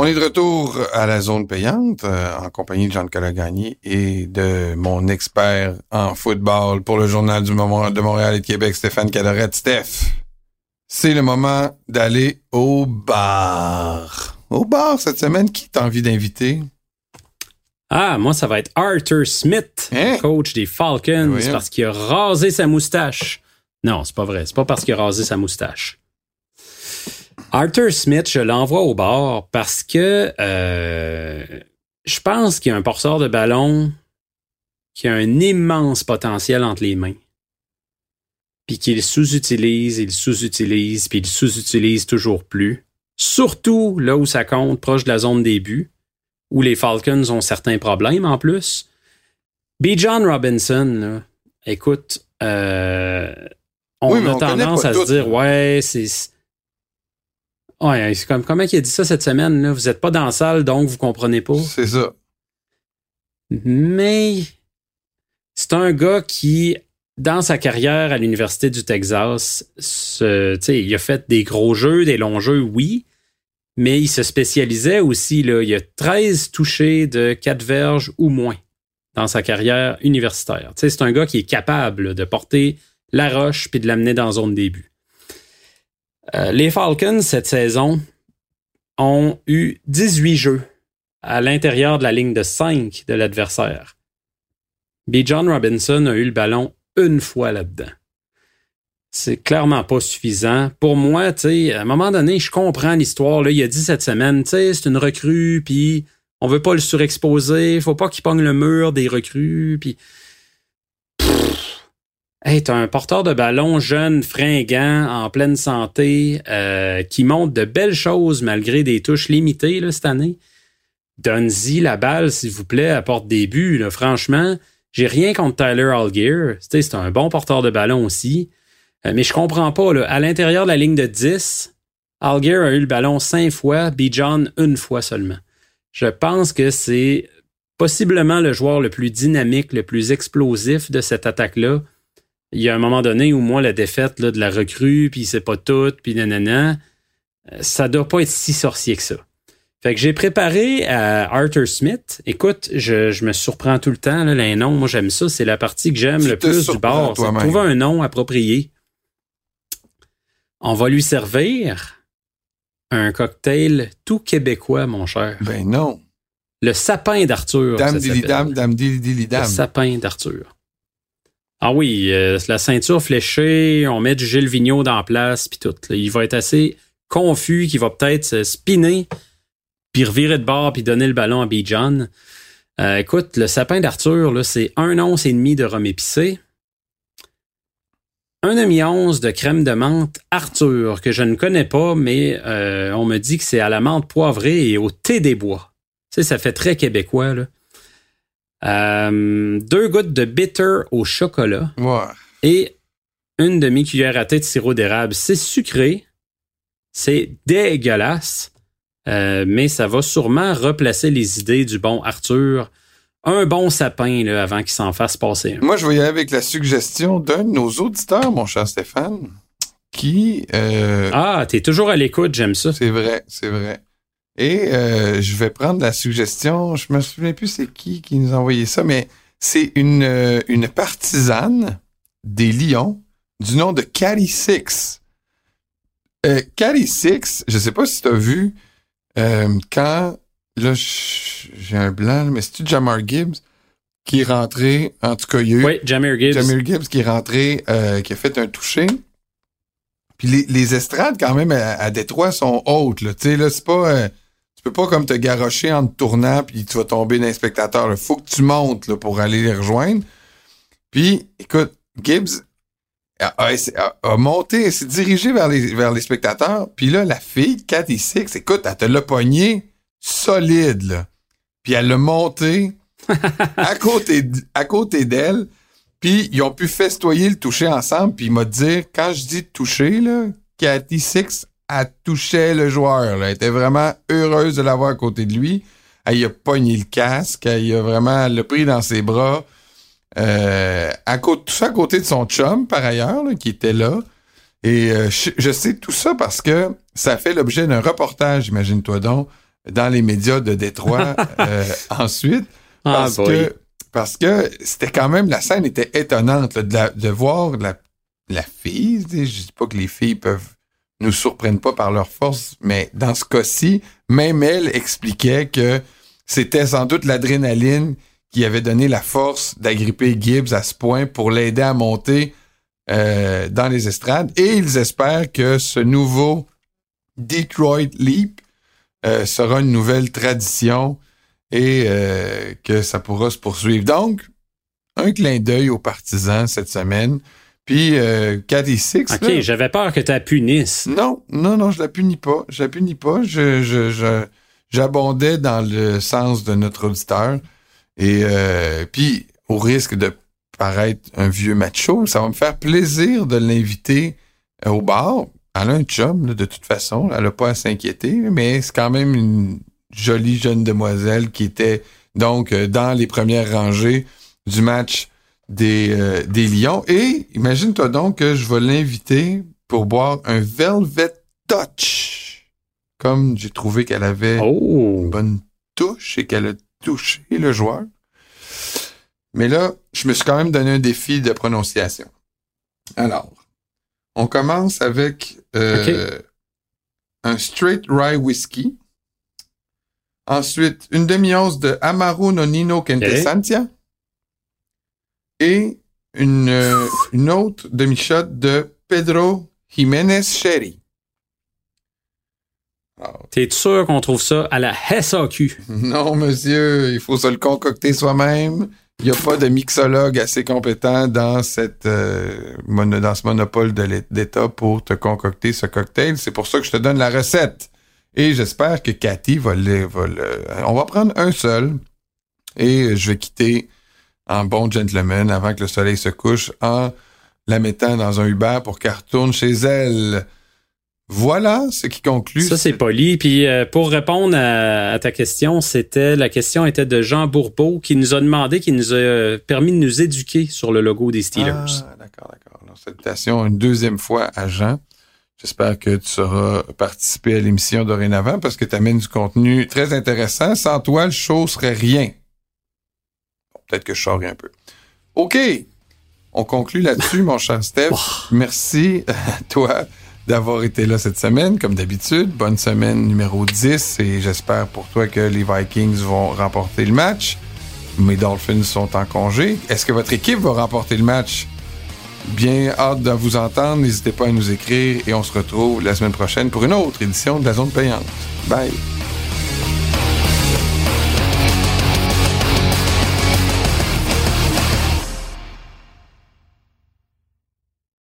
On est de retour à la zone payante euh, en compagnie de Jean-Nicolas Gagné et de mon expert en football pour le Journal du moment de Montréal et de Québec, Stéphane Cadorette. Steph, c'est le moment d'aller au bar. Au bar cette semaine, qui t'a envie d'inviter? Ah, moi, ça va être Arthur Smith, Hein? coach des Falcons, parce qu'il a rasé sa moustache. Non, c'est pas vrai. C'est pas parce qu'il a rasé sa moustache. Arthur Smith, je l'envoie au bar parce que euh, je pense qu'il y a un porteur de ballon qui a un immense potentiel entre les mains. Puis qu'il sous-utilise, il sous-utilise, puis il sous-utilise toujours plus. Surtout là où ça compte, proche de la zone des buts où les Falcons ont certains problèmes en plus. B. John Robinson, là, écoute, euh, on Oui, a on tendance à se dire, ouais, c'est. Ouais, c'est comme, comment il a dit ça cette semaine? Là? Vous n'êtes pas dans la salle, donc vous comprenez pas. C'est ça. Mais c'est un gars qui, dans sa carrière à l'Université du Texas, se, tu sais, il a fait des gros jeux, des longs jeux, oui, mais il se spécialisait aussi. Là, il a 13 touchés de 4 verges ou moins dans sa carrière universitaire. Tu sais, c'est un gars qui est capable là, de porter la roche puis de l'amener dans la zone début. Euh, les Falcons, cette saison, ont eu 18 jeux à l'intérieur de la ligne de 5 de l'adversaire. B. John Robinson a eu le ballon une fois là-dedans. C'est clairement pas suffisant. Pour moi, tu à un moment donné, je comprends l'histoire. Là, il a dit cette semaine, tu c'est une recrue, puis on veut pas le surexposer, faut pas qu'il pogne le mur des recrues, puis. Hey, t'as un porteur de ballon jeune, fringant, en pleine santé, euh, qui montre de belles choses malgré des touches limitées cette année. Donne-y la balle, s'il vous plaît, apporte des buts. Franchement, j'ai rien contre Tyler Algier. C'est un bon porteur de ballon aussi. Euh, mais je comprends pas. À l'intérieur de la ligne de 10, Algier a eu le ballon cinq fois, Bijan une fois seulement. Je pense que c'est possiblement le joueur le plus dynamique, le plus explosif de cette attaque-là. Il y a un moment donné où moi, la défaite là, de la recrue, puis c'est pas tout, puis nanana, euh, ça doit pas être si sorcier que ça. Fait que j'ai préparé à Arthur Smith. Écoute, je, je me surprends tout le temps, là, les noms. Moi, j'aime ça. C'est la partie que j'aime le plus du toi-même. trouver un nom approprié. On va lui servir un cocktail tout québécois, mon cher. Ben non. Le sapin d'Arthur. Dame s'appelle. dame, dame Le sapin d'Arthur. Ah oui, euh, la ceinture fléchée, on met du Gilles dans la place, puis tout. Il va être assez confus, qu'il va peut-être se spinner, puis revirer de bord, puis donner le ballon à B. John. Euh, écoute, le sapin d'Arthur, c'est un once et demi de rhum épicé, un demi-once de crème de menthe Arthur, que je ne connais pas, mais euh, on me dit que c'est à la menthe poivrée et au thé des bois. Tu ça fait très québécois, là. Euh, deux gouttes de bitter au chocolat Ouais. et une demi-cuillère à thé de sirop d'érable. C'est sucré, c'est dégueulasse, euh, mais ça va sûrement replacer les idées du bon Arthur. Un bon sapin là, avant qu'il s'en fasse passer. Moi, je vais y aller avec la suggestion d'un de nos auditeurs, mon cher Stéphane, qui... euh, Ah, t'es toujours à l'écoute, j'aime ça. C'est vrai, c'est vrai. Et euh, je vais prendre la suggestion, je me souviens plus c'est qui qui nous a envoyé ça, mais c'est une, euh, une partisane des Lions du nom de Caddy Six. Euh, Caddy Six, je sais pas si tu as vu, euh, quand, là, j'ai un blanc, mais c'est-tu Jamar Gibbs qui est rentré, en tout cas, il y a eu Oui, Jamir Gibbs. Jamir Gibbs qui est rentré, euh, qui a fait un toucher. Puis les, les estrades, quand même, à, à Détroit sont hautes. Là. Tu sais, là, c'est pas... tu peux pas comme te garrocher en te tournant puis tu vas tomber d'un spectateur. Il faut que tu montes là, pour aller les rejoindre. Puis, écoute, Gibbs a, a- a- monté, s'est dirigé vers les, vers les spectateurs. Puis là, la fille, Cathy Six, écoute, elle te l'a pogné solide, là. Puis elle l'a monté à côté, à côté d'elle. Puis ils ont pu festoyer le toucher ensemble. Puis il m'a dit, quand je dis toucher, là, Cathy Six, elle touchait le joueur. Là. Elle était vraiment heureuse de l'avoir à côté de lui. Elle a pogné le casque. Elle a vraiment l'a pris dans ses bras. Euh, à côté, tout ça à côté de son chum, par ailleurs, là, qui était là. Et euh, je, je sais tout ça parce que ça fait l'objet d'un reportage, imagine-toi donc, dans les médias de Détroit euh, ensuite. Ah, Parce que, parce que c'était quand même, la scène était étonnante là, de, la- de voir la, la fille. Je dis pas que les filles peuvent nous surprennent pas par leur force, mais dans ce cas-ci, même elle expliquait que c'était sans doute l'adrénaline qui avait donné la force d'agripper Gibbs à ce point pour l'aider à monter euh, dans les estrades. Et ils espèrent que ce nouveau Detroit Leap euh, sera une nouvelle tradition et euh, que ça pourra se poursuivre. Donc, un clin d'œil aux partisans cette semaine. Puis, euh, Cathy Six, OK, là, j'avais peur que tu punisses. non, non, non, je la punis pas. Je la punis pas. Je, je, je- j'abondais dans le sens de notre auditeur. Et euh, puis, au risque de paraître un vieux macho, ça va me faire plaisir de l'inviter euh, au bar. Elle a un chum, là, de toute façon. Elle a pas à s'inquiéter, mais c'est quand même une jolie jeune demoiselle qui était donc euh, dans les premières rangées du match des, euh, des Lions. Et imagine-toi donc que je vais l'inviter pour boire un Velvet Touch. Comme j'ai trouvé qu'elle avait Oh! une bonne touche et qu'elle a touché le joueur. Mais là, je me suis quand même donné un défi de prononciation. Alors, on commence avec euh, un straight rye whisky. Ensuite, une demi-once de Amaro Nonino Quintessentia. Et une, une autre demi-shot de Pedro Jiménez Sherry. T'es sûr qu'on trouve ça à la SAQ? non, monsieur, il faut se le concocter soi-même. Il n'y a pas de mixologue assez compétent dans, cette, euh, mono- dans ce monopole de d'État pour te concocter ce cocktail. C'est pour ça que je te donne la recette. Et j'espère que Cathy va le, va le- On va prendre un seul et je vais quitter en bon gentleman avant que le soleil se couche en la mettant dans un Uber pour qu'elle retourne chez elle. Voilà ce qui conclut. Ça, c'est poli. Puis euh, pour répondre à, à ta question, c'était la question était de Jean Bourbeau qui nous a demandé, qui nous a permis de nous éduquer sur le logo des Steelers. Ah, d'accord, d'accord. Alors, salutations une deuxième fois à Jean. J'espère que tu sauras participer à l'émission dorénavant parce que tu amènes du contenu très intéressant. Sans toi, le show serait rien. Peut-être que je charrie un peu. OK. On conclut là-dessus, mon cher Steph. Merci à toi d'avoir été là cette semaine, comme d'habitude. Bonne semaine numéro 10 et j'espère pour toi que les Vikings vont remporter le match. Mes Dolphins sont en congé. Est-ce que votre équipe va remporter le match? Bien hâte de vous entendre. N'hésitez pas à nous écrire et on se retrouve la semaine prochaine pour une autre édition de la zone payante. Bye!